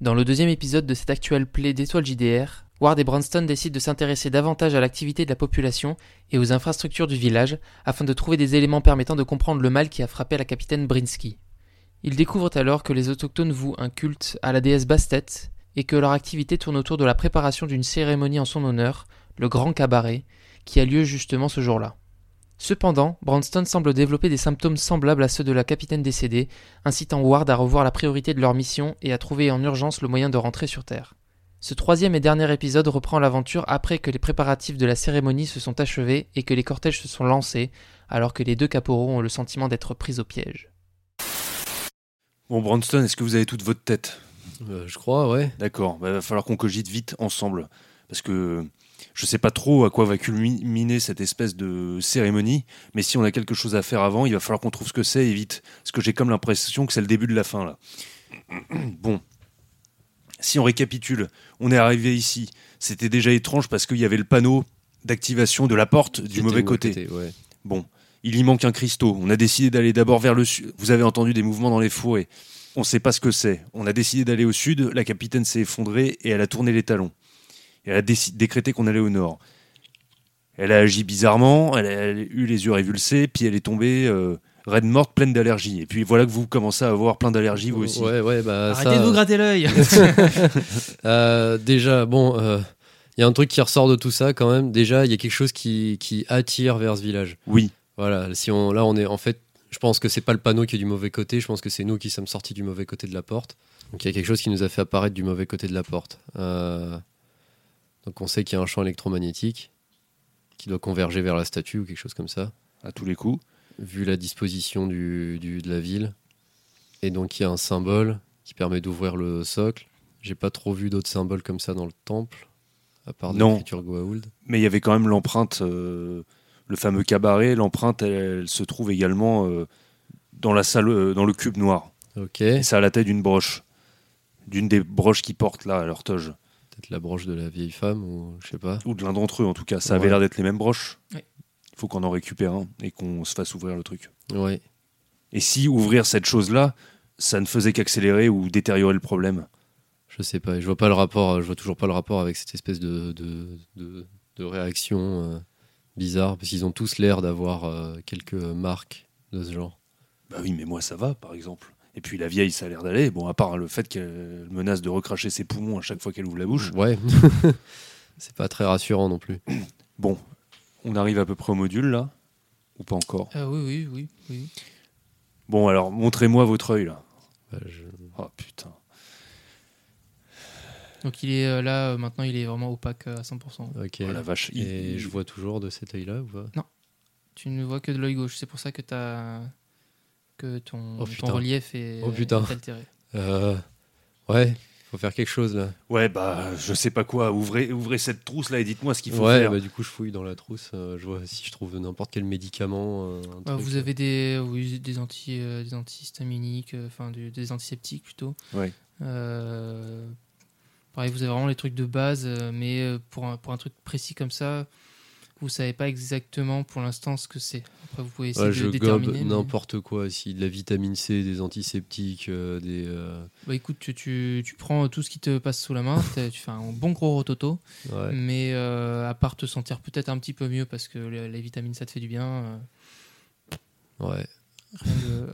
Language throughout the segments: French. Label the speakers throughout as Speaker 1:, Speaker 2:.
Speaker 1: Dans le deuxième épisode de cet actuel play d'Étoile JDR, Ward et Bronston décident de s'intéresser davantage à l'activité de la population et aux infrastructures du village afin de trouver des éléments permettant de comprendre le mal qui a frappé la capitaine Brinsky. Ils découvrent alors que les autochtones vouent un culte à la déesse Bastet et que leur activité tourne autour de la préparation d'une cérémonie en son honneur, le Grand Cabaret, qui a lieu justement ce jour-là. Cependant, Bronston semble développer des symptômes semblables à ceux de la capitaine décédée, incitant Ward à revoir la priorité de leur mission et à trouver en urgence le moyen de rentrer sur Terre. Ce troisième et dernier épisode reprend l'aventure après que les préparatifs de la cérémonie se sont achevés et que les cortèges se sont lancés, alors que les deux caporaux ont le sentiment d'être pris au piège.
Speaker 2: Bon, Bronston, est-ce que vous avez toute votre tête?
Speaker 3: Euh, je crois, ouais.
Speaker 2: D'accord, il va falloir qu'on cogite vite ensemble. Parce que je sais pas trop à quoi va culminer cette espèce de cérémonie, mais si on a quelque chose à faire avant, il va falloir qu'on trouve ce que c'est et vite. Parce que j'ai comme l'impression que c'est le début de la fin, là. Bon. Si on récapitule, on est arrivé ici. C'était déjà étrange parce qu'il y avait le panneau d'activation de la porte du mauvais côté.
Speaker 3: ouais.
Speaker 2: Bon, il y manque un cristaux. On a décidé d'aller d'abord vers le sud. Vous avez entendu des mouvements dans les forêts. On ne sait pas ce que c'est. On a décidé d'aller au sud. La capitaine s'est effondrée et elle a tourné les talons. Et elle a décrété qu'on allait au nord. Elle a agi bizarrement. Elle a, eu les yeux révulsés. Puis elle est tombée euh, raide morte, pleine d'allergies. Et puis voilà que vous commencez à avoir plein d'allergies vous aussi.
Speaker 3: Ouais, ouais, bah
Speaker 1: Arrêtez
Speaker 3: ça,
Speaker 1: de vous gratter l'œil
Speaker 3: euh, déjà, bon, euh, il y a un truc qui ressort de tout ça quand même. Déjà, il y a quelque chose qui, qui attire vers ce village.
Speaker 2: Oui.
Speaker 3: Voilà, si on, là, on est en fait, je pense que c'est pas le panneau qui est du mauvais côté. Je pense que c'est nous qui sommes sortis du mauvais côté de la porte. Donc il y a quelque chose qui nous a fait apparaître du mauvais côté de la porte. Euh, donc on sait qu'il y a un champ électromagnétique qui doit converger vers la statue ou quelque chose comme ça.
Speaker 2: À tous les coups.
Speaker 3: vu la disposition du, du- de la ville. Et donc il y a un symbole qui permet d'ouvrir le socle. J'ai pas trop vu d'autres symboles comme ça dans le temple, à part l'écriture Goa'uld.
Speaker 2: Mais il y avait quand même l'empreinte, euh, le fameux cabaret. L'empreinte, elle, elle se trouve également euh, dans la salle, euh, dans le cube noir.
Speaker 3: Ok,
Speaker 2: Et c'est à la taille d'une broche. D'une des broches qui portent là à
Speaker 3: la broche de la vieille femme ou je sais pas.
Speaker 2: Ou de l'un d'entre eux en tout cas. Ça avait
Speaker 3: Ouais.
Speaker 2: l'air d'être les mêmes broches.
Speaker 1: Ouais.
Speaker 2: Il faut qu'on en récupère un et qu'on se fasse ouvrir le truc.
Speaker 3: Ouais.
Speaker 2: Et si ouvrir cette chose-là, ça ne faisait qu'accélérer ou détériorer le problème?
Speaker 3: Je sais pas, je vois pas le rapport, je vois toujours pas le rapport avec cette espèce de, de, de, de réaction euh, bizarre, parce qu'ils ont tous l'air d'avoir euh, quelques marques de ce genre.
Speaker 2: Bah oui, mais moi ça va par exemple. Et puis la vieille, ça a l'air d'aller. Bon, à part le fait qu'elle menace de recracher ses poumons à chaque fois qu'elle ouvre la bouche.
Speaker 3: Ouais. c'est pas très rassurant non plus.
Speaker 2: Bon, on arrive à peu près au module là? Ou pas encore?
Speaker 1: Ah oui, oui, oui, oui.
Speaker 2: Bon, alors montrez-moi votre œil là.
Speaker 3: Bah, je-
Speaker 2: Oh putain.
Speaker 1: Donc il est euh, là, euh, maintenant il est vraiment opaque euh, à 100%.
Speaker 3: Ok.
Speaker 2: Oh la vache. il-
Speaker 3: Et
Speaker 2: il-
Speaker 3: je vois toujours de cet œil-là ou pas?
Speaker 1: Tu ne vois que de l'œil gauche, c'est pour ça que t'as que ton,
Speaker 3: Oh,
Speaker 1: ton relief est,
Speaker 3: Oh, putain.
Speaker 1: est altéré.
Speaker 3: Euh, Ouais, faut faire quelque chose là.
Speaker 2: Ouais, bah, je sais pas quoi. Ouvrez, ouvrez cette trousse là et dites-moi ce qu'il faut
Speaker 3: Ouais,
Speaker 2: faire.
Speaker 3: bah du coup je fouille dans la trousse, euh, je vois si je trouve n'importe quel médicament. euh, un
Speaker 1: Euh,
Speaker 3: truc.
Speaker 1: vous avez des, oui, des, anti, euh, des antihistaminiques, euh, enfin du- des antiseptiques plutôt.
Speaker 2: Ouais.
Speaker 1: Euh, pareil, vous avez vraiment les trucs de base, euh, mais euh, pour un, pour un truc précis comme ça, vous savez pas exactement pour l'instant ce que c'est. Après, vous pouvez essayer
Speaker 3: Ouais,
Speaker 1: de
Speaker 3: je gobe
Speaker 1: déterminer. mais-
Speaker 3: n'importe quoi, si de la vitamine C, des antiseptiques, euh, des. euh,
Speaker 1: Bah, écoute, tu, tu, tu prends tout ce qui te passe sous la main, tu fais un bon gros rototo,
Speaker 3: ouais.
Speaker 1: mais euh, à part te sentir peut-être un petit peu mieux parce que les, les vitamines ça te fait du bien, euh,
Speaker 3: ouais.
Speaker 1: rien, de,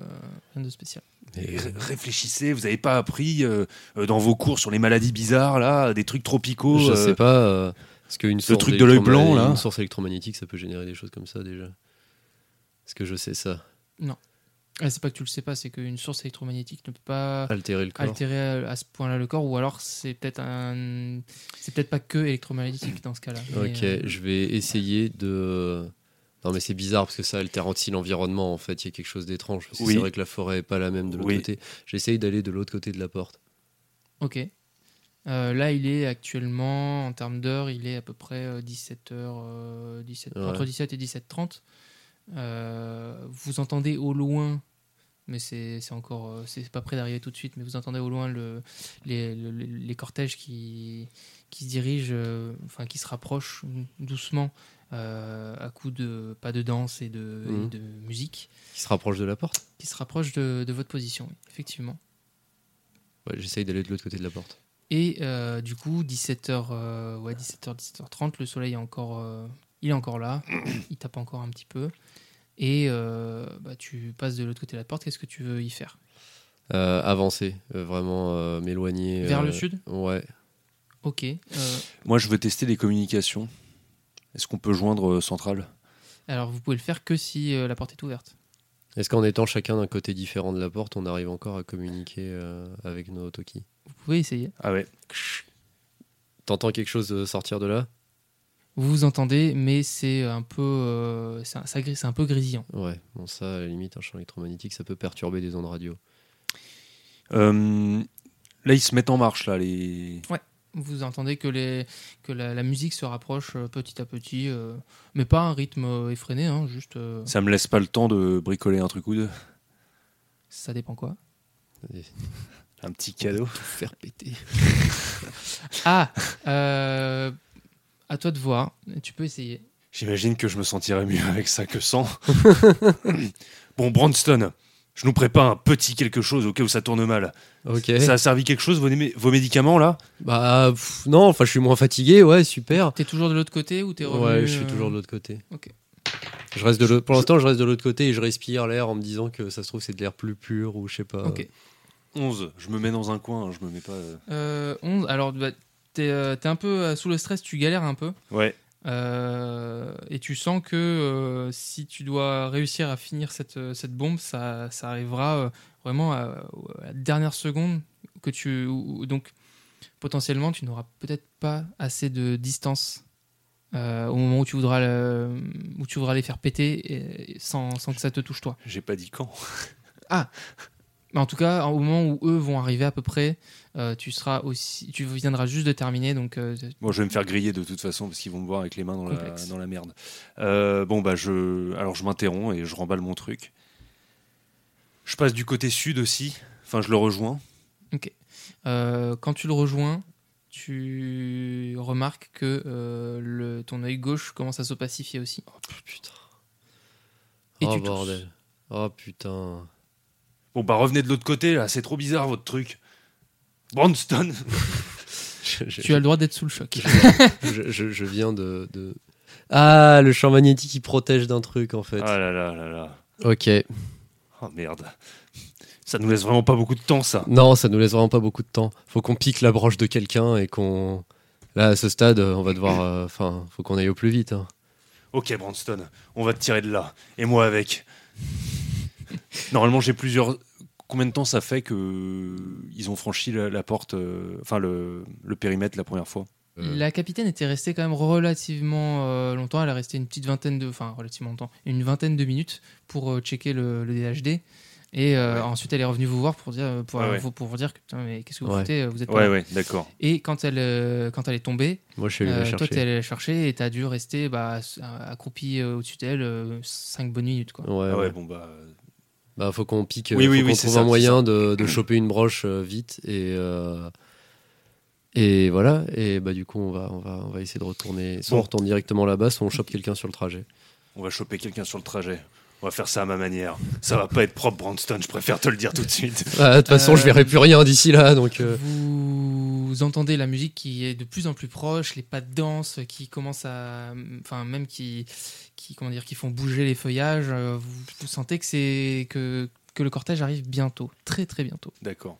Speaker 1: rien de spécial.
Speaker 2: Et réfléchissez, vous avez pas appris dans vos cours sur les maladies bizarres là, des trucs tropicaux
Speaker 3: je
Speaker 2: euh,
Speaker 3: sais pas. Parce qu'une source
Speaker 2: truc de l'œil blanc, là.
Speaker 3: Une source électromagnétique, ça peut générer des choses comme ça déjà. Est-ce que je sais ça?
Speaker 1: Ah, c'est pas que tu le sais pas, c'est qu'une source électromagnétique ne peut pas
Speaker 3: Altérer le corps
Speaker 1: altérer à, à ce point-là le corps, ou alors c'est peut-être un, c'est peut-être pas que électromagnétique dans ce cas-là.
Speaker 3: Ok,
Speaker 1: euh,
Speaker 3: je vais essayer de. Non, mais c'est bizarre parce que ça altère aussi l'environnement en fait. Il y a quelque chose d'étrange. Parce que
Speaker 2: Oui.
Speaker 3: c'est vrai que la forêt est pas la même de l'autre
Speaker 2: Oui.
Speaker 3: côté. J'essaye d'aller de l'autre côté de la porte.
Speaker 1: Ok. Euh, là, il est actuellement, en termes d'heures, il est à peu près 17h, 17,
Speaker 3: Ouais.
Speaker 1: entre 17 et 17h30. Euh, vous entendez au loin, mais c'est encore, euh, c'est pas près d'arriver tout de suite, mais vous entendez au loin le, les, le- les cortèges qui, qui se dirigent, euh, enfin qui se rapprochent doucement euh, à coups de pas de danse et de, et
Speaker 3: Mhm.
Speaker 1: de musique,
Speaker 3: Qui se rapproche de la porte
Speaker 1: qui se rapprochent de, de votre position, effectivement.
Speaker 3: Ouais, J'essaye d'aller de l'autre côté de la porte.
Speaker 1: Et euh, du coup, 17h, ouais, 17h, 17h30, le soleil est encore, euh, il est encore là, il tape encore un petit peu. Et euh, bah, tu passes de l'autre côté de la porte, qu'est-ce que tu veux y faire?
Speaker 3: Euh, avancer, euh, vraiment euh, m'éloigner.
Speaker 1: Vers
Speaker 3: euh,
Speaker 1: le sud?
Speaker 3: Ouais.
Speaker 1: Ok. euh,
Speaker 2: Moi, je veux tester les communications. Est-ce qu'on peut joindre euh, Centrale?
Speaker 1: Alors, vous pouvez le faire que si euh, la porte est ouverte.
Speaker 3: Est-ce qu'en étant chacun d'un côté différent de la porte, on arrive encore à communiquer euh, avec nos Toki?
Speaker 1: Vous pouvez essayer.
Speaker 2: Ah ouais.
Speaker 3: T'entends quelque chose euh, sortir de là?
Speaker 1: Vous vous entendez, mais c'est un peu, euh, c'est un- ça gris- c'est un peu grésillant.
Speaker 3: Ouais, bon ça, à la limite, un champ électromagnétique, ça peut perturber des ondes radio.
Speaker 2: Euh, là, ils se mettent en marche, là, les.
Speaker 1: Vous entendez que, les, que la, la musique se rapproche euh, petit à petit, euh, mais pas un rythme euh, effréné, hein, juste euh,
Speaker 2: Ça me laisse pas le temps de bricoler un truc ou deux.
Speaker 1: ça dépend quoi.
Speaker 2: Un petit cadeau.
Speaker 3: Faire péter.
Speaker 1: Ah, euh, à toi de voir. Tu peux essayer.
Speaker 2: J'imagine que je me sentirais mieux avec ça que sans. bon, Bronston, je nous prépare un petit quelque chose au cas où ça tourne mal.
Speaker 3: Ok.
Speaker 2: Ça a servi quelque chose, vos, vos médicaments, là?
Speaker 3: Bah pff, non, enfin je suis moins fatigué, ouais, super.
Speaker 1: T'es toujours de l'autre côté ou t'es revenu
Speaker 3: Ouais, je suis
Speaker 1: euh,
Speaker 3: toujours de l'autre côté.
Speaker 1: Ok.
Speaker 3: Je reste de l'autre- Pour l'instant, je reste de l'autre côté et je respire l'air en me disant que ça se trouve c'est de l'air plus pur ou je sais pas.
Speaker 1: Ok.
Speaker 2: 11, je me mets dans un coin, je me mets pas. euh,
Speaker 1: Euh, 11. Alors, bah, t'es euh, t'es un peu euh, sous le stress, tu galères un peu?
Speaker 2: Ouais.
Speaker 1: Euh, et tu sens que euh, si tu dois réussir à finir cette, euh, cette bombe, ça, ça arrivera euh, vraiment à, à la dernière seconde que tu. ou- ou- donc, potentiellement, tu n'auras peut-être pas assez de distance au moment où tu voudras, le- où tu voudras les faire péter et- sans, sans que ça te touche toi.
Speaker 2: J'ai pas dit quand.
Speaker 1: Mais en tout cas, au moment où eux vont arriver à peu près, euh, tu seras aussi, tu viendras juste de terminer, donc euh,
Speaker 2: Bon, je vais me faire griller de toute façon parce qu'ils vont me voir avec les mains dans, la, dans la merde. Euh, bon, bah, je. Alors, je m'interromps et je remballe mon truc. Je passe du côté sud aussi. Enfin, je le rejoins.
Speaker 1: Euh, quand tu le rejoins, tu remarques que euh, le, ton œil gauche commence à s'opacifier aussi.
Speaker 3: Oh putain.
Speaker 1: Et
Speaker 3: oh
Speaker 1: tu tousses.
Speaker 3: bordel. Oh putain.
Speaker 2: Bon, bah, revenez de l'autre côté, là. C'est trop bizarre, votre truc.
Speaker 3: Je, je-
Speaker 1: Tu as le droit d'être sous le choc.
Speaker 3: je- je- je viens de, de- Ah, le champ magnétique qui protège d'un truc en fait.
Speaker 2: Ah là là là là.
Speaker 3: Ok.
Speaker 2: Oh merde. Ça nous laisse vraiment pas beaucoup de temps, ça.
Speaker 3: Non, ça nous laisse vraiment pas beaucoup de temps. Faut qu'on pique la broche de quelqu'un et qu'on. Là, à ce stade, on va devoir. euh, Enfin, faut qu'on aille au plus vite. hein.
Speaker 2: Ok, Bronston, on va te tirer de là. Et moi avec. Normalement, j'ai plusieurs. Combien de temps ça fait que ils ont franchi la, la porte, euh, enfin le, le périmètre la première fois?
Speaker 3: Euh,
Speaker 1: La capitaine était restée quand même relativement euh, longtemps. Elle est restée une petite vingtaine de, enfin relativement longtemps, une vingtaine de minutes pour euh, checker le, le DHD. Et euh,
Speaker 2: Ouais.
Speaker 1: ensuite, elle est revenue vous voir pour dire, pour,
Speaker 2: Ouais, ouais.
Speaker 1: pour- pour vous dire que putain, mais qu'est-ce que vous
Speaker 3: Ouais.
Speaker 1: foutez Vous êtes pas
Speaker 2: Ouais, ouais, d'accord.
Speaker 1: Et quand elle, euh, quand elle est tombée,
Speaker 3: Moi, je suis allé
Speaker 1: Euh,
Speaker 3: la
Speaker 1: toi,
Speaker 3: chercher.
Speaker 1: t'es allé la chercher et t'as dû rester bah, accroupi euh, au-dessus d'elle 5 bonnes minutes. Quoi.
Speaker 3: Ouais,
Speaker 2: Ah ouais,
Speaker 3: ouais.
Speaker 2: bon bah. Euh,
Speaker 3: Bah, faut qu'on pique.
Speaker 2: Oui,
Speaker 3: faut
Speaker 2: oui,
Speaker 3: qu'on
Speaker 2: oui,
Speaker 3: trouve
Speaker 2: ça,
Speaker 3: un moyen de, de choper une broche euh, vite et. euh, Et voilà, et bah du coup on va, on va, on va essayer de retourner. Soit
Speaker 2: Bon.
Speaker 3: on retourne directement là-bas, soit on chope quelqu'un sur le trajet.
Speaker 2: On va choper quelqu'un sur le trajet. On va faire ça à ma manière. Ça va pas être propre, Bronston. Je préfère te le dire tout de suite.
Speaker 3: Ah, De toute façon,
Speaker 1: Euh,
Speaker 3: je verrai plus rien d'ici là, donc. euh,
Speaker 1: Vous entendez la musique qui est de plus en plus proche, les pas de danse qui commencent à. Enfin, même qui, qui, comment dire, qui font bouger les feuillages. euh, Vous, vous sentez que, c'est, que, que le cortège arrive bientôt, très très bientôt.
Speaker 2: D'accord.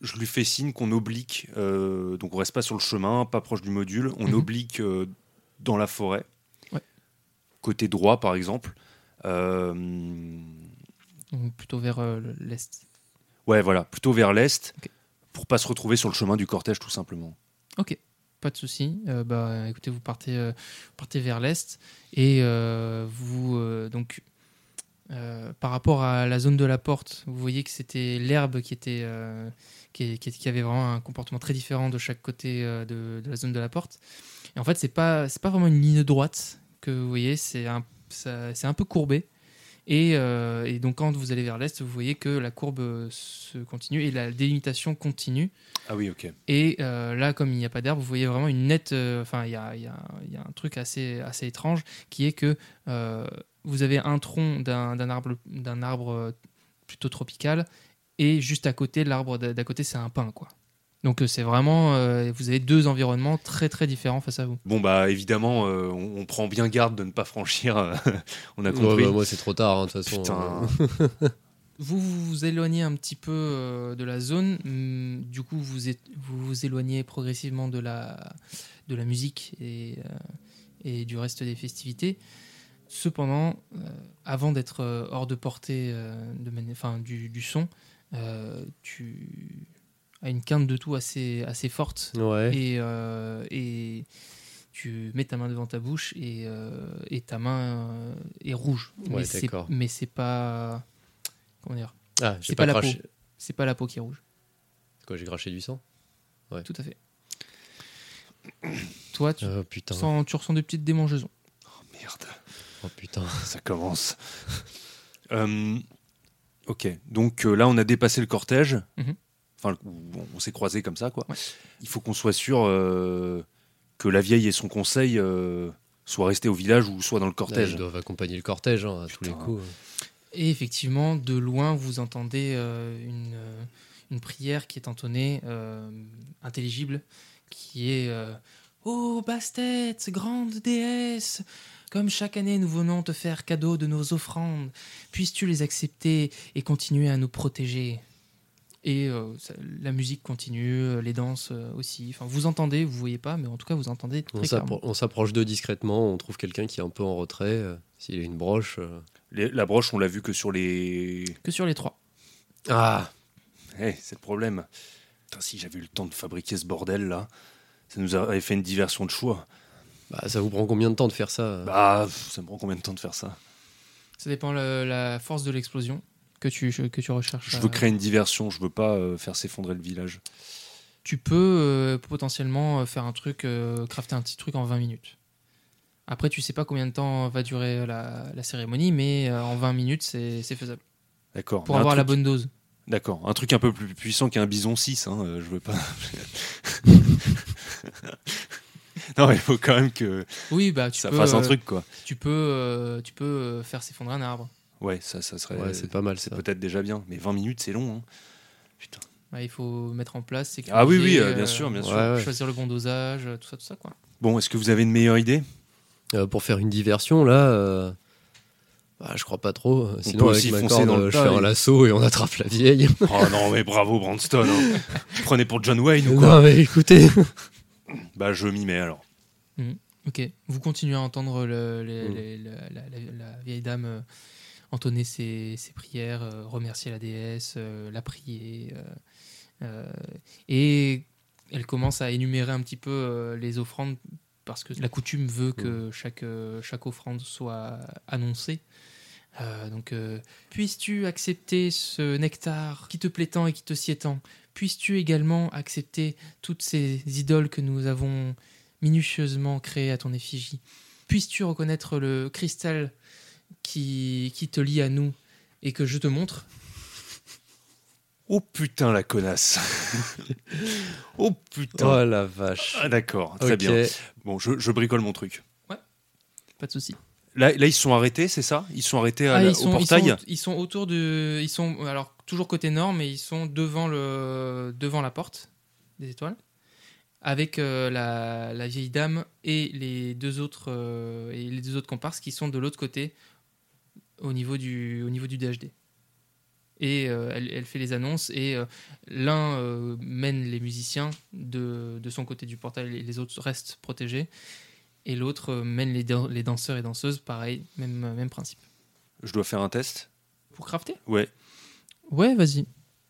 Speaker 2: Je lui fais signe qu'on oblique. euh, donc on reste pas sur le chemin, pas proche du module. On
Speaker 1: Mhm.
Speaker 2: oblique euh, dans la forêt.
Speaker 1: Ouais.
Speaker 2: Côté droit, par exemple. Euh,
Speaker 1: Donc, plutôt vers le- l'est.
Speaker 2: ouais, voilà, plutôt vers l'est. Pour pas se retrouver sur le chemin du cortège, tout simplement.
Speaker 1: Ok, pas de souci. Euh, bah, écoutez, vous partez, euh, partez vers l'est et euh, vous donc par rapport à la zone de la porte, vous voyez que c'était l'herbe qui était qui, qui- avait vraiment un comportement très différent de chaque côté de, de la zone de la porte. Et en fait, c'est pas c'est pas vraiment une ligne droite que vous voyez, c'est un c'est un peu courbé. Et, euh, et donc quand vous allez vers l'est, vous voyez que la courbe euh, se continue et la délimitation continue.
Speaker 2: Ah oui, ok.
Speaker 1: Et euh, là, comme il n'y a pas d'herbe, vous voyez vraiment une nette. euh, Enfin, il y a, il y a- il y a un truc assez, assez étrange qui est que vous avez un tronc d'un arbre, d'un arbre plutôt tropical et juste à côté, l'arbre d'à côté, c'est un pin, quoi. Donc euh, c'est vraiment, euh, vous avez deux environnements très très différents face à vous.
Speaker 2: Bon, bah évidemment, euh, on, on prend bien garde de ne pas franchir. euh, on a
Speaker 3: Ouais,
Speaker 2: compris.
Speaker 3: bah, moi, c'est trop tard, hein, de toute façon.
Speaker 2: Putain.
Speaker 1: Vous vous, vous éloignez un petit peu euh, de la zone, hum, du coup vous êtes- vous, vous éloignez progressivement de la, de la musique et, euh, et du reste des festivités. Cependant, euh, avant d'être hors de portée euh, de mani- enfin, du, du son, euh, tu as une quinte de tout assez, assez forte
Speaker 3: Ouais.
Speaker 1: et, euh, et tu mets ta main devant ta bouche et, euh, et ta main euh, est rouge.
Speaker 3: Ouais,
Speaker 1: mais c'est
Speaker 3: d'accord.
Speaker 1: mais c'est pas comment dire
Speaker 3: Ah, j'ai
Speaker 1: c'est
Speaker 3: pas,
Speaker 1: pas la peau. c'est pas la peau qui est rouge.
Speaker 3: C'est Quoi, j'ai craché du sang?
Speaker 1: Tout à fait. Toi, tu,
Speaker 3: Oh putain.
Speaker 1: sens, tu ressens des petites démangeaisons.
Speaker 2: Merde,
Speaker 3: Oh putain.
Speaker 2: ça commence. Euh, ok, donc euh, là, on a dépassé le cortège.
Speaker 1: Mhm.
Speaker 2: Enfin, on, s'est croisés comme ça, quoi.
Speaker 1: Ouais.
Speaker 2: Il faut qu'on soit sûr euh, que la vieille et son conseil euh, soient restés au village ou soient dans le
Speaker 3: Là,
Speaker 2: cortège.
Speaker 3: ils doivent accompagner le cortège hein, à tous les coups.
Speaker 1: Et effectivement, de loin, vous entendez euh, une, une prière qui est entonnée, euh, intelligible, qui est euh, Ô Bastet, grande déesse, comme chaque année nous venons te faire cadeau de nos offrandes, puisses-tu les accepter et continuer à nous protéger? Et euh, ça- la musique continue, euh, les danses euh, aussi. Enfin, vous entendez, vous voyez pas, mais en tout cas, vous entendez
Speaker 3: On
Speaker 1: très
Speaker 3: s'approche d'eux discrètement, on trouve quelqu'un qui est un peu en retrait. euh, S'il a une broche. euh.
Speaker 2: Les- la broche, on l'a vu que sur les.
Speaker 1: Que sur les trois.
Speaker 3: Ah
Speaker 2: Eh, c'est le problème. Putain, si j'avais eu le temps de fabriquer ce bordel là, ça nous aurait fait une diversion de choix.
Speaker 3: bah, Ça vous prend combien de temps de faire ça
Speaker 2: Bah, pff, ça me prend combien de temps de faire ça?
Speaker 1: Ça dépend de la force de l'explosion que tu, que tu recherches.
Speaker 2: Je veux créer une diversion, je veux pas euh, faire s'effondrer le village.
Speaker 1: Tu peux euh, potentiellement euh, faire un truc, euh, crafter un petit truc en 20 minutes. Après, tu sais pas combien de temps va durer la, la cérémonie, mais euh, en 20 minutes, c'est c'est faisable.
Speaker 2: D'accord.
Speaker 1: Pour avoir la bonne dose.
Speaker 2: D'accord. Un truc un peu plus puissant qu'un bison 6, hein, euh, je veux pas. non, il faut quand même que
Speaker 1: Oui, bah tu
Speaker 2: ça
Speaker 1: peux,
Speaker 2: fasse un
Speaker 1: euh,
Speaker 2: truc, quoi.
Speaker 1: Tu peux, euh, tu peux euh, faire s'effondrer un arbre.
Speaker 2: Ouais, ça, ça serait.
Speaker 3: Ouais, c'est pas mal
Speaker 2: c'est peut-être déjà bien. Mais 20 minutes, c'est long. hein. Putain.
Speaker 1: Il faut mettre en place.
Speaker 2: Ah oui, oui, euh, bien
Speaker 1: euh,
Speaker 2: sûr, bien sûr.
Speaker 3: Ouais, ouais.
Speaker 1: Choisir le bon dosage, euh, tout ça, tout ça, quoi.
Speaker 2: Bon, est-ce que vous avez une meilleure idée?
Speaker 3: Euh, pour faire une diversion, là, euh, bah, je crois pas trop. Sinon,
Speaker 2: peut
Speaker 3: avec
Speaker 2: aussi
Speaker 3: ma
Speaker 2: foncer
Speaker 3: corde,
Speaker 2: dans le
Speaker 3: euh, je
Speaker 2: tas
Speaker 3: fais un
Speaker 2: et-
Speaker 3: lasso et on attrape la vieille.
Speaker 2: Oh non, mais bravo, Branston. hein. Prenais pour John Wayne ou quoi?
Speaker 3: Non, mais écoutez.
Speaker 2: Bah, je m'y mets alors.
Speaker 1: Ok. Vous continuez à entendre le- les-
Speaker 3: Mm.
Speaker 1: les- la, la- la- la vieille dame euh, entonner ses, ses prières, euh, remercier la déesse, euh, la prier. euh, et elle commence à énumérer un petit peu les offrandes parce que la coutume veut que chaque, euh, chaque offrande soit annoncée. Donc, puisses-tu accepter ce nectar qui te plaît tant et qui te sied tant? Puisses-tu également accepter toutes ces idoles que nous avons minutieusement créées à ton effigie? Puisses-tu reconnaître le cristal qui, qui te lie à nous et que je te montre
Speaker 2: Oh putain, la connasse. oh putain.
Speaker 3: Oh la vache.
Speaker 2: Ah, d'accord, très bien. Bon, je, je bricole mon truc.
Speaker 1: Pas de souci.
Speaker 2: Là, là, ils se sont arrêtés, c'est ça? Ils sont arrêtés à
Speaker 1: Ah, ils, sont,
Speaker 2: au
Speaker 1: ils,
Speaker 2: portail?
Speaker 1: sont, ils sont autour de. Ils sont alors toujours côté nord, mais ils sont devant, le, devant la porte des étoiles, avec euh, la, la vieille dame et les deux autres euh, et les deux autres comparses qui sont de l'autre côté, au niveau du, au niveau du DHD. Et euh, elle, elle fait les annonces et euh, l'un euh, mène les musiciens de, de son côté du portail et les autres restent protégés. Et l'autre mène les, dan- les danseurs et danseuses, pareil, même, même principe.
Speaker 2: Je dois faire un test?
Speaker 1: Pour crafter?
Speaker 2: Ouais.
Speaker 1: Ouais, vas-y.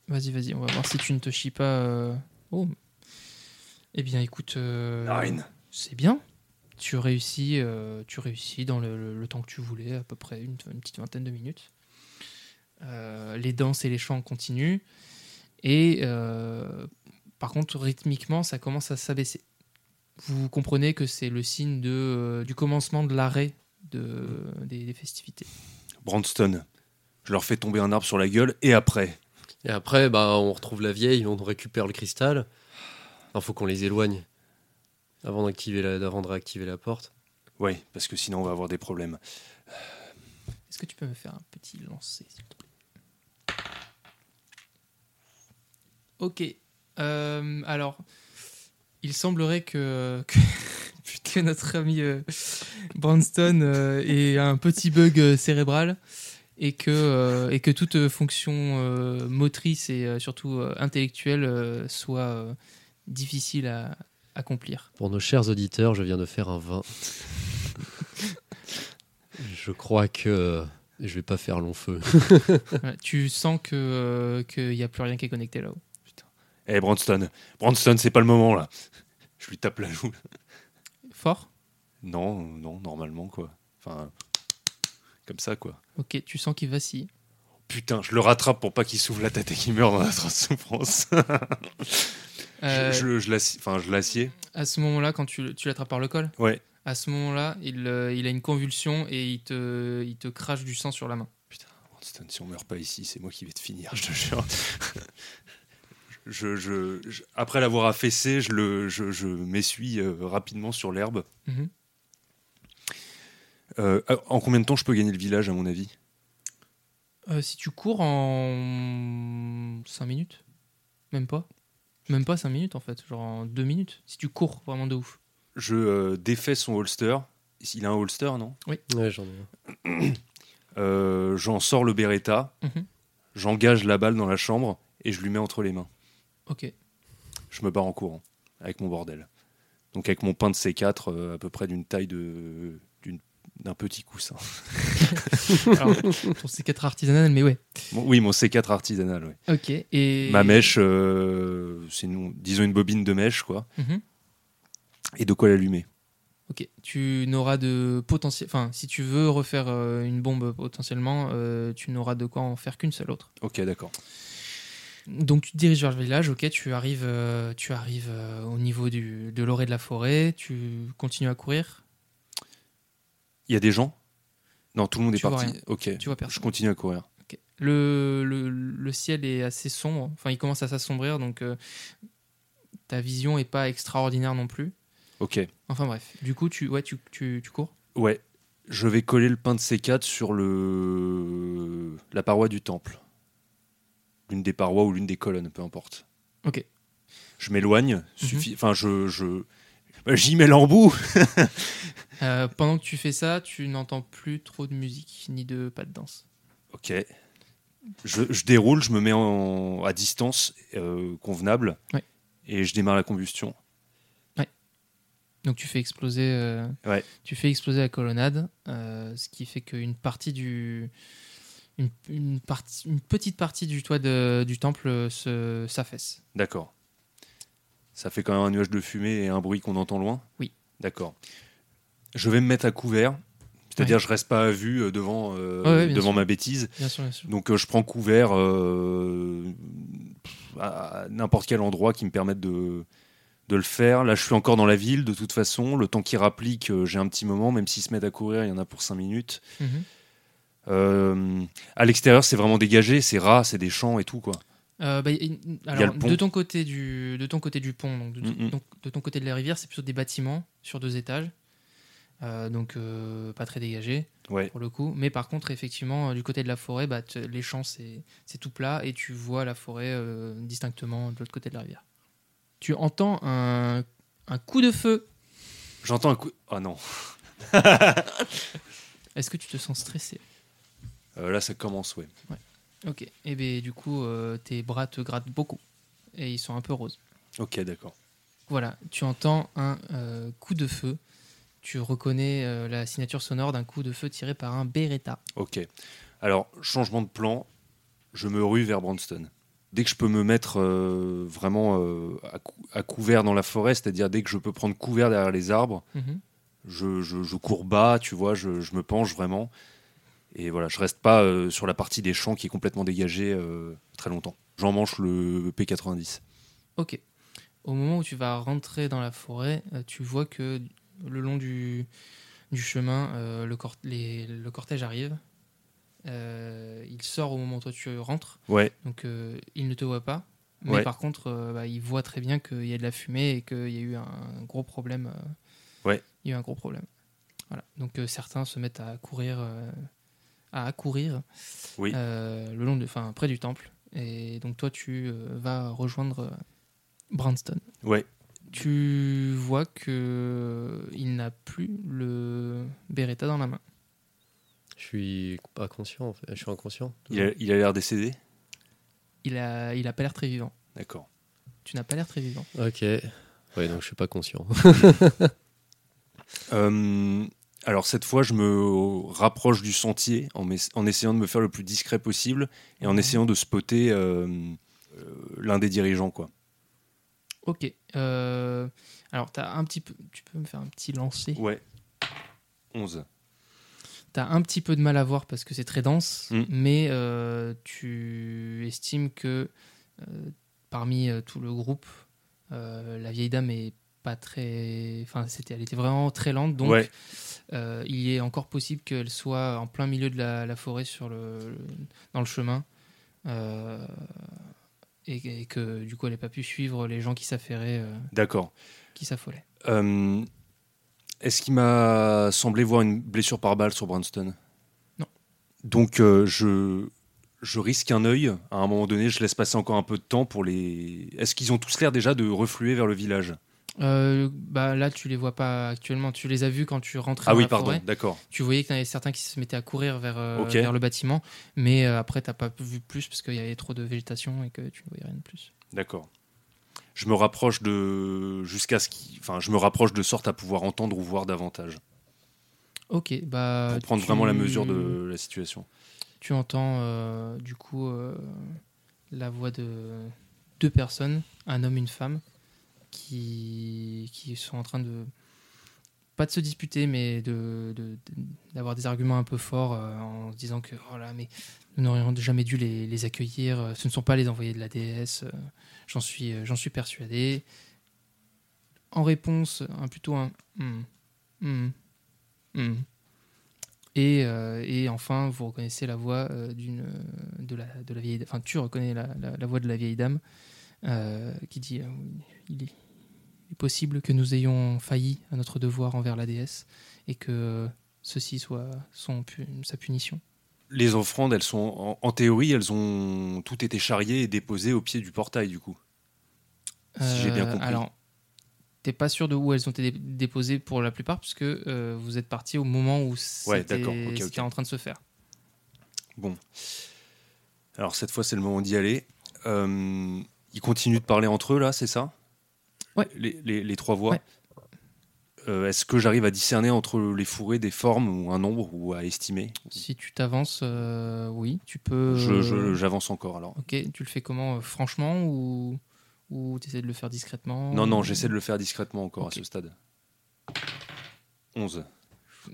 Speaker 1: Vas-y, vas-y. On va voir si tu ne te chies pas. Oh. Eh bien, écoute.
Speaker 2: Nine.
Speaker 1: C'est bien. Tu réussis, euh, tu réussis dans le, le- le temps que tu voulais, à peu près une, une petite vingtaine de minutes. Euh, les danses et les chants continuent. Et euh, par contre, rythmiquement, ça commence à s'abaisser. Vous comprenez que c'est le signe de, euh, du commencement de l'arrêt de, des, des festivités.
Speaker 2: Branston. Je leur fais tomber un arbre sur la gueule et après.
Speaker 3: Et après, bah, on retrouve la vieille, on récupère le cristal. Il faut qu'on les éloigne avant, d'activer la, avant de réactiver la porte.
Speaker 2: Ouais, parce que sinon on va avoir des problèmes.
Speaker 1: Est-ce que tu peux me faire un petit lancer, s'il te plaît? Ok. Euh, alors, il semblerait que, que, que notre ami euh, Branston euh, ait un petit bug euh, cérébral et que, euh, et que toute fonction euh, motrice et euh, surtout euh, intellectuelle euh, soit euh, difficile à accomplir.
Speaker 3: Pour nos chers auditeurs, je viens de faire un vin. je crois que je vais pas faire long feu.
Speaker 1: Tu sens que euh, qu'il n'y a plus rien qui est connecté là-haut.
Speaker 2: Eh, Branston, Branston, c'est pas le moment là. Je lui tape la joue.
Speaker 1: Fort?
Speaker 2: Non, non, normalement quoi. Enfin, comme ça quoi.
Speaker 1: Ok, tu sens qu'il vacille.
Speaker 2: Putain, je le rattrape pour pas qu'il s'ouvre la tête et qu'il meure dans la souffrance.
Speaker 1: Euh,
Speaker 2: je, je, je l'assi- enfin, je l'assieds.
Speaker 1: À ce moment-là, quand tu, tu l'attrapes par le col,
Speaker 2: Ouais.
Speaker 1: à ce moment-là, il, euh, il a une convulsion et il te, il te crache du sang sur la main.
Speaker 2: Putain, si on meurt pas ici, c'est moi qui vais te finir, je te jure. je, je- je- après l'avoir affaissé, je, le, je, je m'essuie euh, rapidement sur l'herbe. Euh, en combien de temps je peux gagner le village, à mon avis?
Speaker 1: Si tu cours en 5 minutes, même pas. Même pas 5 minutes en fait, genre en 2 minutes. Si tu cours vraiment de ouf.
Speaker 2: Je euh, défais son holster. Il a un holster, non?
Speaker 3: Ouais, j'en ai un.
Speaker 2: Euh, J'en sors le Beretta,
Speaker 1: Mhm.
Speaker 2: j'engage la balle dans la chambre et je lui mets entre les mains.
Speaker 1: Ok.
Speaker 2: Je me barre en courant avec mon bordel. Donc avec mon pain de C4 euh, à peu près d'une taille de d'un petit coussin.
Speaker 1: Alors, ton C4 artisanal, mais ouais.
Speaker 2: Bon, oui, mon C4 artisanal. ouais.
Speaker 1: Ok. Et...
Speaker 2: Ma mèche, euh, c'est une- disons une bobine de mèche quoi,
Speaker 1: Mhm.
Speaker 2: et de quoi l'allumer.
Speaker 1: Ok. Tu n'auras de potentiel. Enfin, si tu veux refaire euh, une bombe potentiellement, euh, tu n'auras de quoi en faire qu'une seule autre.
Speaker 2: Ok, d'accord.
Speaker 1: Donc tu te diriges vers le village, ok, tu arrives, tu arrives au niveau du, de l'orée de la forêt, tu continues à courir,
Speaker 2: Il y a des gens? Non, tout le monde est
Speaker 1: vois
Speaker 2: parti.
Speaker 1: rien.
Speaker 2: Ok.
Speaker 1: tu vois
Speaker 2: Je continue à courir.
Speaker 1: Le, le, le ciel est assez sombre, enfin il commence à s'assombrir, donc euh, ta vision est pas extraordinaire non plus.
Speaker 2: Ok.
Speaker 1: Enfin bref, du coup tu, ouais, tu, tu, tu cours?
Speaker 2: Ouais. Je vais coller le pain de C4 sur le la paroi du temple. L'une des parois ou l'une des colonnes, peu importe.
Speaker 1: Ok.
Speaker 2: Je m'éloigne. Suffi... Enfin, je. je... Bah, J'y mets l'embout.
Speaker 1: Euh, pendant que tu fais ça, tu n'entends plus trop de musique ni de pas de danse.
Speaker 2: Ok. Je, je déroule, je me mets en, à distance euh, convenable.
Speaker 1: Ouais.
Speaker 2: Et je démarre la combustion.
Speaker 1: Donc tu fais exploser, euh,
Speaker 2: Ouais.
Speaker 1: tu fais exploser la colonnade, ce qui fait qu'une partie du, une, une partie, une petite partie du toit de- du temple se s'affaisse.
Speaker 2: D'accord. Ça fait quand même un nuage de fumée et un bruit qu'on entend loin
Speaker 1: Oui.
Speaker 2: D'accord. Je vais me mettre à couvert. C'est-à-dire, je reste pas à vue euh, devant, euh,
Speaker 1: Ouais, ouais, bien
Speaker 2: devant
Speaker 1: sûr.
Speaker 2: ma bêtise.
Speaker 1: Bien sûr, bien sûr.
Speaker 2: Donc, euh, je prends couvert euh, à n'importe quel endroit qui me permette de, de le faire. Là, je suis encore dans la ville, de toute façon. Le temps qui rapplique, j'ai un petit moment, même s'ils se mettent à courir, il y en a pour 5 minutes.
Speaker 1: Mhm.
Speaker 2: À l'extérieur, c'est vraiment dégagé, c'est ras, c'est des champs et tout, quoi.
Speaker 1: Euh, bah, alors, de ton côté du, de ton côté du pont, donc de,
Speaker 2: Mhm.
Speaker 1: donc, de ton côté de la rivière, c'est plutôt des bâtiments sur deux étages, Euh, donc euh, pas très dégagé
Speaker 2: Ouais.
Speaker 1: pour le coup. Mais par contre, effectivement, euh, du côté de la forêt, bah, les champs c'est tout plat et tu vois la forêt distinctement de l'autre côté de la rivière. Tu entends un, un coup de feu.
Speaker 2: J'entends un coup. Oh non.
Speaker 1: Est-ce que tu te sens stressé?
Speaker 2: Là, ça commence, ouais.
Speaker 1: Ok. Et bien du coup, euh, tes bras te grattent beaucoup et ils sont un peu roses.
Speaker 2: Ok, d'accord.
Speaker 1: Voilà, tu entends un euh, coup de feu. Tu reconnais euh, la signature sonore d'un coup de feu tiré par un Beretta.
Speaker 2: Ok. Alors, changement de plan, je me rue vers Branston. Dès que je peux me mettre vraiment à, cou- à couvert dans la forêt, c'est-à-dire dès que je peux prendre couvert derrière les arbres,
Speaker 1: Mhm.
Speaker 2: je, je- je cours bas, tu vois, je, je me penche vraiment. Et voilà, je reste pas euh, sur la partie des champs qui est complètement dégagée euh, très longtemps. J'en mange le P90.
Speaker 1: Ok. Au moment où tu vas rentrer dans la forêt, euh, tu vois que le long du, du chemin, le, cor- les- le cortège arrive. Il sort au moment où toi tu rentres,
Speaker 2: Ouais,
Speaker 1: donc il ne te voit pas. Mais
Speaker 2: Ouais.
Speaker 1: par contre, euh, bah, il voit très bien qu'il y a de la fumée et qu'il y a eu un gros problème. euh,
Speaker 2: Ouais.
Speaker 1: Il y a eu un gros problème. Voilà. Donc euh, certains se mettent à courir, à accourir
Speaker 2: Oui.
Speaker 1: euh, le long de, enfin près du temple. Et donc toi, tu euh, vas rejoindre euh, Branston.
Speaker 2: Ouais.
Speaker 1: Tu vois que il n'a plus le Beretta dans la main.
Speaker 3: Je suis pas conscient, en fait. Je suis inconscient.
Speaker 2: Il a il a l'air décédé
Speaker 1: Il a, il a pas l'air très vivant.
Speaker 2: D'accord.
Speaker 1: Tu n'as pas l'air très vivant.
Speaker 3: Ok. Ouais, donc je suis pas conscient.
Speaker 2: Euh, alors cette fois, je me rapproche du sentier en, essayant de me faire le plus discret possible et en
Speaker 1: Mhm.
Speaker 2: essayant de spotter euh, euh, l'un des dirigeants. quoi.
Speaker 1: Ok. Euh, alors, as un petit peu, tu peux me faire un petit lancer?
Speaker 2: Ouais. 11.
Speaker 1: Tu as un petit peu de mal à voir parce que c'est très dense,
Speaker 2: Mm.
Speaker 1: mais tu estimes que parmi tout le groupe, la vieille dame est pas très. Enfin, c'était, elle était vraiment très lente, donc
Speaker 2: Ouais.
Speaker 1: euh, il est encore possible qu'elle soit en plein milieu de la, la forêt sur le, le- dans le chemin. euh, et, et que du coup elle n'ait pas pu suivre les gens qui s'affairaient, euh,
Speaker 2: D'accord.
Speaker 1: qui s'affolaient.
Speaker 2: Est-ce qu'il m'a semblé voir une blessure par balle sur Branston?
Speaker 1: Non.
Speaker 2: Donc je, je risque un œil. À un moment donné, je laisse passer encore un peu de temps pour les. Est-ce qu'ils ont tous l'air déjà de refluer vers le village?
Speaker 1: Euh, bah là, tu les vois pas actuellement. Tu les as vus quand tu rentrais
Speaker 2: Ah
Speaker 1: dans
Speaker 2: oui,
Speaker 1: la
Speaker 2: pardon,
Speaker 1: forêt.
Speaker 2: d'accord.
Speaker 1: Tu voyais qu'il y en avait certains qui se mettaient à courir vers, euh, vers le bâtiment, mais euh, après, t'as pas vu plus parce qu'il y avait trop de végétation et que tu ne voyais rien de plus.
Speaker 2: D'accord. Je me rapproche de jusqu'à ce qui, enfin, je me rapproche de sorte à pouvoir entendre ou voir davantage
Speaker 1: Ok, bah.
Speaker 2: pour prendre
Speaker 1: tu-
Speaker 2: vraiment la mesure de la situation.
Speaker 1: Tu entends euh, du coup la voix de deux personnes, un homme, une femme, qui, qui sont en train de. Pas de se disputer, mais de, de- d'avoir des arguments un peu forts euh, en se disant que oh mais nous n'aurions jamais dû les, les accueillir. euh, Ce ne sont pas les envoyés de la déesse. euh, J'en suis, euh, j'en suis persuadé. En réponse, un, plutôt un. Hmm, hmm, hmm. Et, et enfin, vous reconnaissez la voix de, la, de la vieille Enfin, tu reconnais la, la- voix de la vieille dame qui dit il, est, possible que nous ayons failli à notre devoir envers la déesse et que ceci soit son, sa punition.
Speaker 2: Les offrandes, elles sont en, en théorie, elles ont toutes été charriées et déposées au pied du portail du coup. Si j'ai bien
Speaker 1: Euh,
Speaker 2: compris.
Speaker 1: Alors, t'es pas sûr de où elles ont été dé- déposées pour la plupart, puisque euh, vous êtes parti au moment où c'était
Speaker 2: d'accord, ok, ok.
Speaker 1: c'était en train de se faire.
Speaker 2: Bon. Alors cette fois, c'est le moment d'y aller. Euh, ils continuent de parler entre eux là, c'est ça?
Speaker 1: Ouais.
Speaker 2: Les, les- les trois voix.
Speaker 1: Ouais.
Speaker 2: Euh, Est-ce que j'arrive à discerner entre les fourrés des formes ou un nombre ou à estimer
Speaker 1: Si tu t'avances, euh, oui, tu peux.
Speaker 2: Je- je- J'avance encore alors.
Speaker 1: Ok, tu le fais comment euh, Franchement ou, ou tu essaies de le faire discrètement
Speaker 2: Non, non, j'essaie de le faire discrètement encore à ce stade. 11.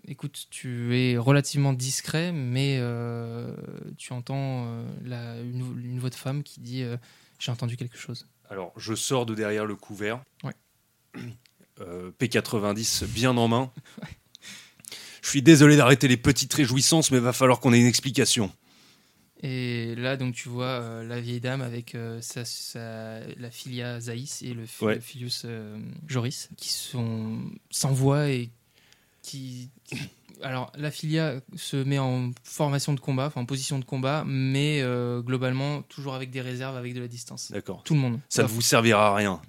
Speaker 1: Écoute, tu es relativement discret, mais euh, tu entends euh, la- une, une voix de femme qui dit euh, J'ai entendu quelque chose.
Speaker 2: Alors, je sors de derrière le couvert.
Speaker 1: Ouais.
Speaker 2: Euh, P90 bien en main. Je suis désolé d'arrêter les petites réjouissances, mais va falloir qu'on ait une explication.
Speaker 1: Et là, donc, tu vois euh, la vieille dame avec euh, sa, sa- la filia Zaïs et le, fi-
Speaker 2: Ouais.
Speaker 1: le filius Joris, qui sont sans voix et qui. Alors, la filia se met en formation de combat, enfin en position de combat, mais euh, globalement, toujours avec des réserves, avec de la distance.
Speaker 2: D'accord.
Speaker 1: Tout le monde.
Speaker 2: Ça ne vous servira à rien.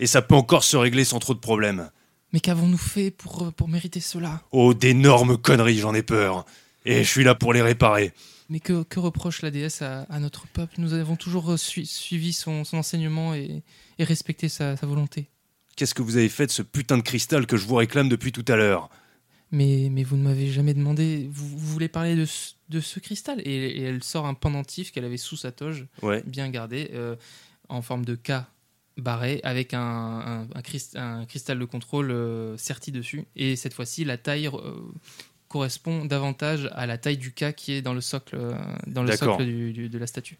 Speaker 2: Et ça peut encore se régler sans trop de problèmes.
Speaker 1: Mais qu'avons-nous fait pour, euh, pour mériter cela?
Speaker 2: Oh, d'énormes conneries, j'en ai peur. Et je suis là pour les réparer.
Speaker 1: Mais que, que reproche la déesse à, à notre peuple? Nous avons toujours euh, sui- suivi son, son enseignement et, et respecté sa, sa volonté.
Speaker 2: Qu'est-ce que vous avez fait de ce putain de cristal que je vous réclame depuis tout à l'heure?
Speaker 1: Mais, mais vous ne m'avez jamais demandé. Vous, vous voulez parler de ce, de ce cristal et, et elle sort un pendentif qu'elle avait sous sa toge,
Speaker 2: Ouais.
Speaker 1: bien gardé, euh, en forme de K barré, avec un, un, un crist- un cristal de contrôle euh, serti dessus. Et cette fois-ci, la taille euh, correspond davantage à la taille du K qui est dans le socle, dans le socle du- du- de la statue.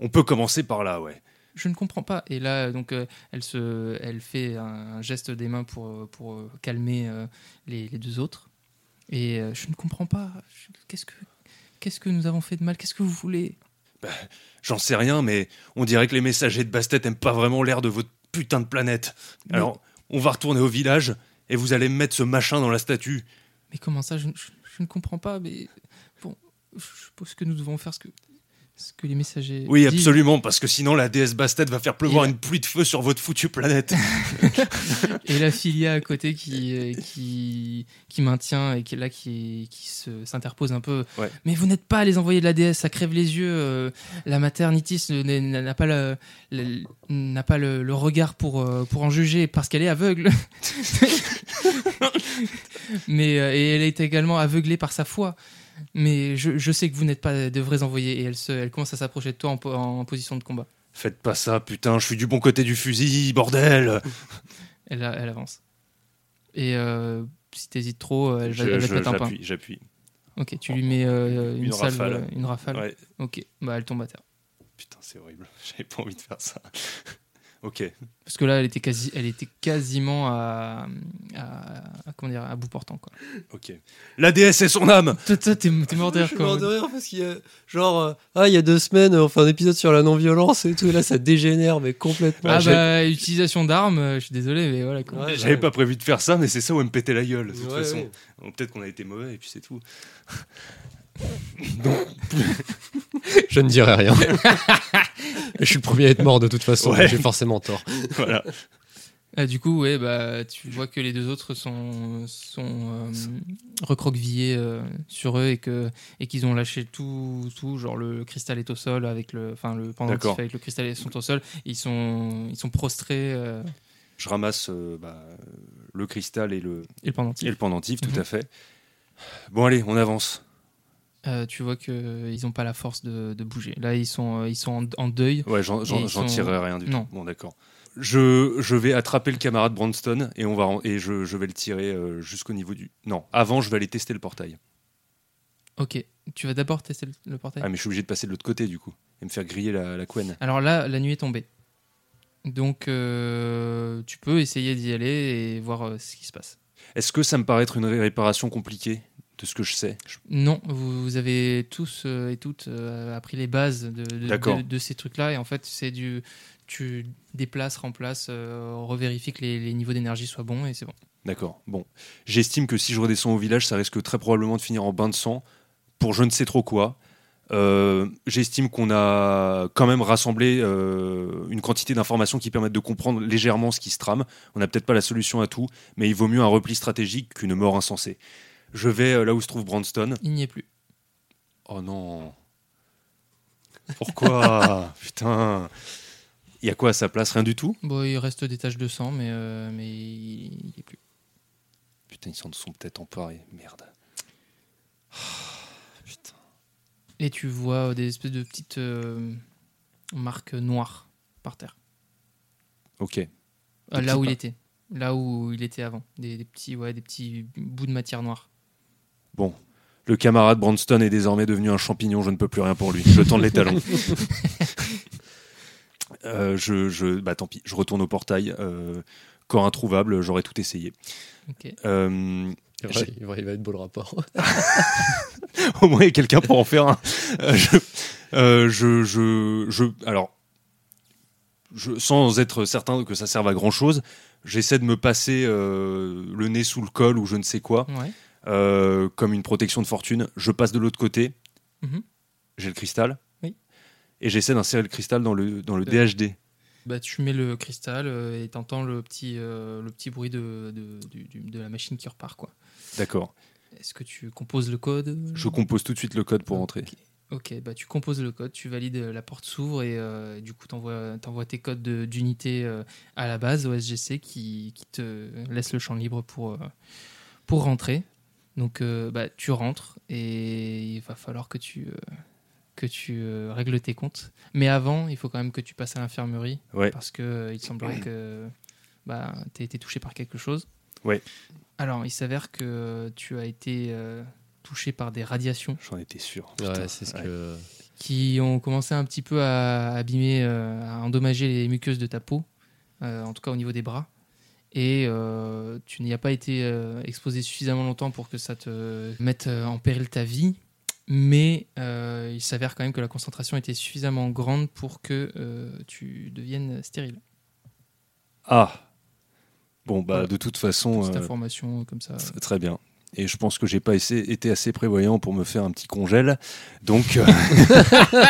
Speaker 2: On peut commencer par là, ouais.
Speaker 1: Je ne comprends pas. Et là, donc, euh, elle, se, elle fait un, un geste des mains pour, pour calmer euh, les, les deux autres. Et euh, je ne comprends pas. Je- Qu'est-ce que, qu'est-ce que nous avons fait de mal? Qu'est-ce que vous voulez?
Speaker 2: J'en sais rien, mais on dirait que les messagers de Bastet aiment pas vraiment l'air de votre putain de planète.
Speaker 1: Mais-
Speaker 2: Alors, on va retourner au village et vous allez me mettre ce machin dans la statue.
Speaker 1: Mais comment ça? Je, je- je ne comprends pas. Mais bon, je suppose que nous devons faire ce que, ce que les messagers.
Speaker 2: Oui,
Speaker 1: disent.
Speaker 2: absolument, parce que sinon la déesse Bastet va faire pleuvoir une pluie de feu sur votre foutue planète.
Speaker 1: Et la filia à côté qui, euh, qui, qui maintient et qui est là, qui, qui se- s'interpose un peu.
Speaker 2: Ouais.
Speaker 1: Mais vous n'êtes pas les envoyés de la déesse, ça crève les yeux. euh, la maternitis n'a pas, le, n'a pas le, le regard pour, euh, pour en juger parce qu'elle est aveugle. Mais, et elle est également aveuglée par sa foi. Mais je, je sais que vous n'êtes pas de vrais envoyés et elle, se, elle commence à s'approcher de toi en, po- en position de combat.
Speaker 2: Faites pas ça, putain, je suis du bon côté du fusil, bordel.
Speaker 1: Elle, elle avance. Et euh, si t'hésites trop, euh, elle va,
Speaker 2: Je-
Speaker 1: elle va te mettre un pain.
Speaker 2: J'appuie.
Speaker 1: Ok, tu lui mets euh, une,
Speaker 2: Une
Speaker 1: salve,
Speaker 2: rafale.
Speaker 1: une rafale.
Speaker 2: Ouais.
Speaker 1: Ok, bah elle tombe à terre.
Speaker 2: Putain, c'est horrible. J'avais pas envie de faire ça. Ok.
Speaker 1: Parce que là, elle était, quasi, elle était quasiment à, à, à- comment dire, à bout portant. Quoi.
Speaker 2: Ok. La déesse et son âme
Speaker 1: Toi, toi, t'es t'es mort de
Speaker 3: Je
Speaker 1: rire
Speaker 3: suis
Speaker 1: quoi.
Speaker 3: mort de rire parce qu'il y a genre euh, ah il y a deux semaines on fait un épisode sur la non-violence et tout et là ça dégénère mais complètement.
Speaker 1: Ah
Speaker 2: j'ai-
Speaker 1: bah, utilisation d'armes, euh, je suis désolé, mais voilà. Quoi.
Speaker 3: Ouais,
Speaker 2: J'avais pas prévu de faire ça, mais c'est ça où elle me pétait la gueule, de toute
Speaker 3: ouais,
Speaker 2: façon.
Speaker 3: ouais.
Speaker 2: Bon, Peut-être qu'on a été mauvais et puis c'est tout.
Speaker 3: Je ne dirai rien. je suis le premier à être mort de toute façon.
Speaker 2: Ouais.
Speaker 3: J'ai forcément tort.
Speaker 2: voilà.
Speaker 1: Ah, du coup, ouais, bah, tu vois que les deux autres sont, sont euh, recroquevillés euh, sur eux et que et qu'ils ont lâché tout, tout, genre le cristal est au sol avec le, enfin le pendentif avec le cristal sont au sol. Ils sont, ils sont prostrés euh,
Speaker 2: Je ramasse euh, bah, le cristal et le,
Speaker 1: et le pendentif.
Speaker 2: et le pendentif, tout
Speaker 1: Mhm.
Speaker 2: à fait. Bon, allez, on avance.
Speaker 1: Euh, tu vois que ils ont pas la force de, de bouger. Là, ils sont, euh, ils sont en, en deuil.
Speaker 2: Ouais, j'en
Speaker 1: sont-
Speaker 2: tirerai rien du
Speaker 1: Non.
Speaker 2: tout. Bon, d'accord. Je, je vais attraper le camarade Branston et, on va, et je, je vais le tirer euh, jusqu'au niveau du. Non, avant, je vais aller tester le portail.
Speaker 1: Ok. Tu vas d'abord tester le, le portail?
Speaker 2: Ah, mais je suis obligé de passer de l'autre côté, du coup, et me faire griller la, la couenne.
Speaker 1: Alors là, la nuit est tombée. Donc, euh, tu peux essayer d'y aller et voir euh, ce qui se passe.
Speaker 2: Est-ce que ça me paraît être une ré- réparation compliquée? De ce que je sais
Speaker 1: Non, vous, vous avez tous euh, et toutes euh, appris les bases de, ces trucs-là. Et en fait, c'est du. Tu déplaces, remplaces, euh, revérifie que les, les niveaux d'énergie soient bons et c'est bon.
Speaker 2: D'accord. Bon, j'estime que si je redescends au village, ça risque très probablement de finir en bain de sang pour je ne sais trop quoi. Euh, J'estime qu'on a quand même rassemblé euh, une quantité d'informations qui permettent de comprendre légèrement ce qui se trame. On n'a peut-être pas la solution à tout, mais il vaut mieux un repli stratégique qu'une mort insensée. Je vais euh, là où se trouve Branston.
Speaker 1: Il n'y est plus.
Speaker 2: Oh non. Pourquoi Putain. Il y a quoi à sa place? Rien du tout?
Speaker 1: Bon, il reste des taches de sang, mais, euh, mais il n'y est plus.
Speaker 2: Putain, ils s'en sont peut-être emparés. Merde. Putain.
Speaker 1: Et tu vois des espèces de petites euh, marques noires par terre.
Speaker 2: Ok.
Speaker 1: Euh, là où il était. Là où il était avant. Des, des petits, ouais, des petits bouts de matière noire.
Speaker 2: Bon, le camarade Branston est désormais devenu un champignon, je ne peux plus rien pour lui. Je tends les talons. Euh, je, je, bah tant pis, je retourne au portail. Euh, corps introuvable, j'aurais tout essayé.
Speaker 1: Ok.
Speaker 2: Euh,
Speaker 3: Il va,
Speaker 2: J'ai-
Speaker 3: il va- il va être beau le rapport.
Speaker 2: au moins, il y a quelqu'un pour en faire un. Euh, je, euh, je, je, je- alors, je, sans être certain que ça serve à grand chose, j'essaie de me passer euh, le nez sous le col ou je ne sais quoi.
Speaker 1: Ouais.
Speaker 2: Euh, comme une protection de fortune. Je passe de l'autre côté.
Speaker 1: Mhm.
Speaker 2: J'ai le cristal.
Speaker 1: Oui.
Speaker 2: Et j'essaie d'insérer le cristal dans le, dans le
Speaker 1: Euh.
Speaker 2: DHD.
Speaker 1: Bah, tu mets le cristal euh, et t'entends le petit, euh, le petit bruit de, de, de la machine qui repart. quoi.
Speaker 2: D'accord.
Speaker 1: Est-ce que tu composes le code?
Speaker 2: Je compose tout de suite le code pour entrer.
Speaker 1: Ok, bah tu composes le code, tu valides, euh, la porte s'ouvre et euh, du coup tu envoies, tes codes de- d'unité euh, à la base au SGC qui, qui te laisse le champ libre pour, euh, pour rentrer. Donc euh, bah, tu rentres et il va falloir que tu, euh, que tu euh, règles tes comptes. Mais avant, il faut quand même que tu passes à l'infirmerie
Speaker 2: Ouais.
Speaker 1: parce que euh, il semblerait que bah, tu été touché par quelque chose.
Speaker 2: Ouais.
Speaker 1: Alors il s'avère que tu as été euh, touché par des radiations
Speaker 2: J'en étais sûr.
Speaker 3: Ouais,
Speaker 2: Putain,
Speaker 3: c'est ce
Speaker 2: ouais.
Speaker 3: que.
Speaker 1: qui ont commencé un petit peu à abîmer, euh, à endommager les muqueuses de ta peau, euh, en tout cas au niveau des bras. Et euh, tu n'y as pas été euh, exposé suffisamment longtemps pour que ça te mette euh, en péril ta vie. Mais euh, il s'avère quand même que la concentration était suffisamment grande pour que tu deviennes stérile.
Speaker 2: Ah Bon, bah,
Speaker 1: Voilà.
Speaker 2: de toute façon, euh,
Speaker 1: information comme ça.
Speaker 2: tr- très bien. Et je pense que j'ai pas essayé- été assez prévoyant pour me faire un petit congèle. Donc, euh,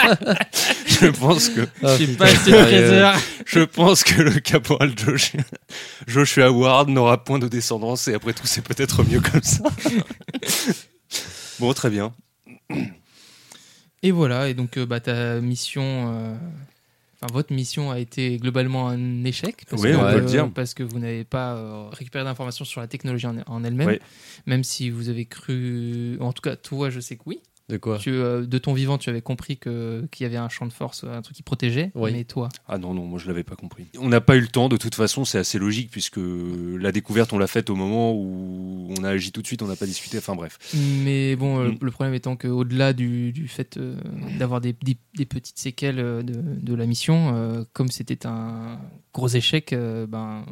Speaker 2: je pense que
Speaker 1: pas acheté de fraiseur.
Speaker 2: je pense que le caporal Josh- Joshua Ward n'aura point de descendance et après tout, c'est peut-être mieux comme ça. bon, très bien.
Speaker 1: Et voilà, et donc euh, bah, ta mission, euh, enfin votre mission a été globalement un échec. Parce
Speaker 2: Oui,
Speaker 1: que,
Speaker 3: on peut
Speaker 2: le dire.
Speaker 1: Parce que vous n'avez pas euh, récupéré d'informations sur la technologie en, en elle-même,
Speaker 2: Oui.
Speaker 1: même si vous avez cru, en tout cas toi je sais que oui.
Speaker 3: De quoi
Speaker 1: Tu, euh, de ton vivant, tu avais compris que qu'il y avait un champ de force, un truc qui protégeait,
Speaker 3: Oui.
Speaker 1: mais toi.
Speaker 2: Ah non, non, moi je l'avais pas compris. On n'a pas eu le temps, de toute façon, c'est assez logique puisque la découverte, on l'a faite au moment où on a agi tout de suite, on n'a pas discuté, enfin bref.
Speaker 1: Mais bon, euh,
Speaker 2: Mm.
Speaker 1: le problème étant qu'au-delà du, du fait euh, d'avoir des, des- des petites séquelles de, de la mission, euh, comme c'était un gros échec, euh, ben,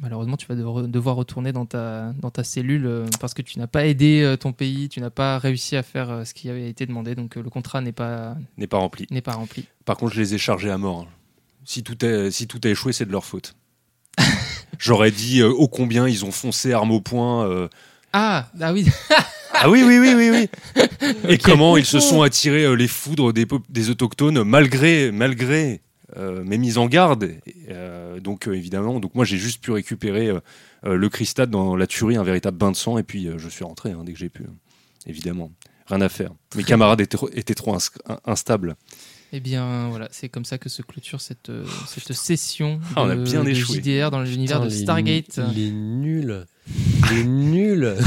Speaker 1: malheureusement, tu vas devoir retourner dans ta, dans ta cellule euh, parce que tu n'as pas aidé euh, ton pays, tu n'as pas réussi à faire euh, ce qui avait été demandé, donc le contrat n'est pas,
Speaker 2: N'est pas rempli.
Speaker 1: n'est pas rempli.
Speaker 2: Par contre, je les ai chargés à mort. hein. Si tout, est, si tout a échoué, c'est de leur faute. J'aurais dit ô combien ils ont foncé arme au poing. euh,
Speaker 1: Ah, ah oui,
Speaker 2: Ah oui, oui, oui, oui, oui. Et comment ils se sont attirés les foudres des, des autochtones malgré, malgré mes mises en garde. Euh, donc euh, évidemment, donc moi j'ai juste pu récupérer euh, euh, le cristal dans la tuerie, un véritable bain de sang, et puis euh, je suis rentré hein, dès que j'ai pu. hein. Évidemment, rien à faire. Mes camarades étaient, trop- étaient trop ins- in- instables.
Speaker 1: Eh bien, voilà, c'est comme ça que se clôture cette, euh, cette session
Speaker 2: Ah, on a
Speaker 1: de,
Speaker 2: bien
Speaker 1: de
Speaker 2: échoué.
Speaker 1: JDR dans l'univers de
Speaker 3: les-
Speaker 1: Stargate.
Speaker 3: Il est nul. Il est nul.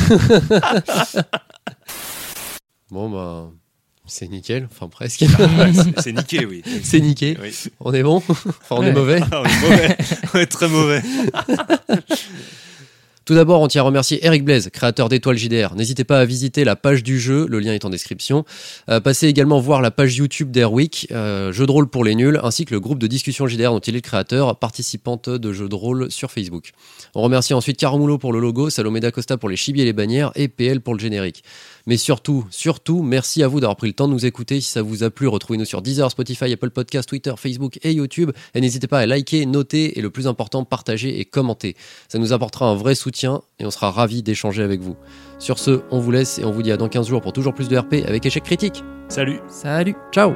Speaker 3: bon, bah, c'est nickel. Enfin, presque.
Speaker 2: Ouais, c'est- c'est niqué, oui.
Speaker 3: c'est niqué.
Speaker 2: Oui.
Speaker 3: On est bon Enfin, on
Speaker 1: Ouais.
Speaker 3: est mauvais.
Speaker 2: Ah, on est mauvais. On est très mauvais.
Speaker 3: Tout d'abord, on tient à remercier Eric Blaise, créateur d'Étoile JDR. N'hésitez pas à visiter la page du jeu, le lien est en description. Euh, passez également voir la page YouTube d'Airwick, euh, jeu de rôle pour les nuls, ainsi que le groupe de discussion JDR dont il est le créateur, participante de jeux de rôle sur Facebook. On remercie ensuite Caramulo pour le logo, Salomé D'Acosta pour les chibis et les bannières, et PL pour le générique. Mais surtout, surtout, merci à vous d'avoir pris le temps de nous écouter. Si ça vous a plu, retrouvez-nous sur Deezer, Spotify, Apple Podcasts, Twitter, Facebook et YouTube. Et n'hésitez pas à liker, noter et le plus important, partager et commenter. Ça nous apportera un vrai soutien et on sera ravis d'échanger avec vous. Sur ce, on vous laisse et on vous dit à dans 15 jours pour toujours plus de RP avec échec critique.
Speaker 2: Salut.
Speaker 1: Salut
Speaker 3: Ciao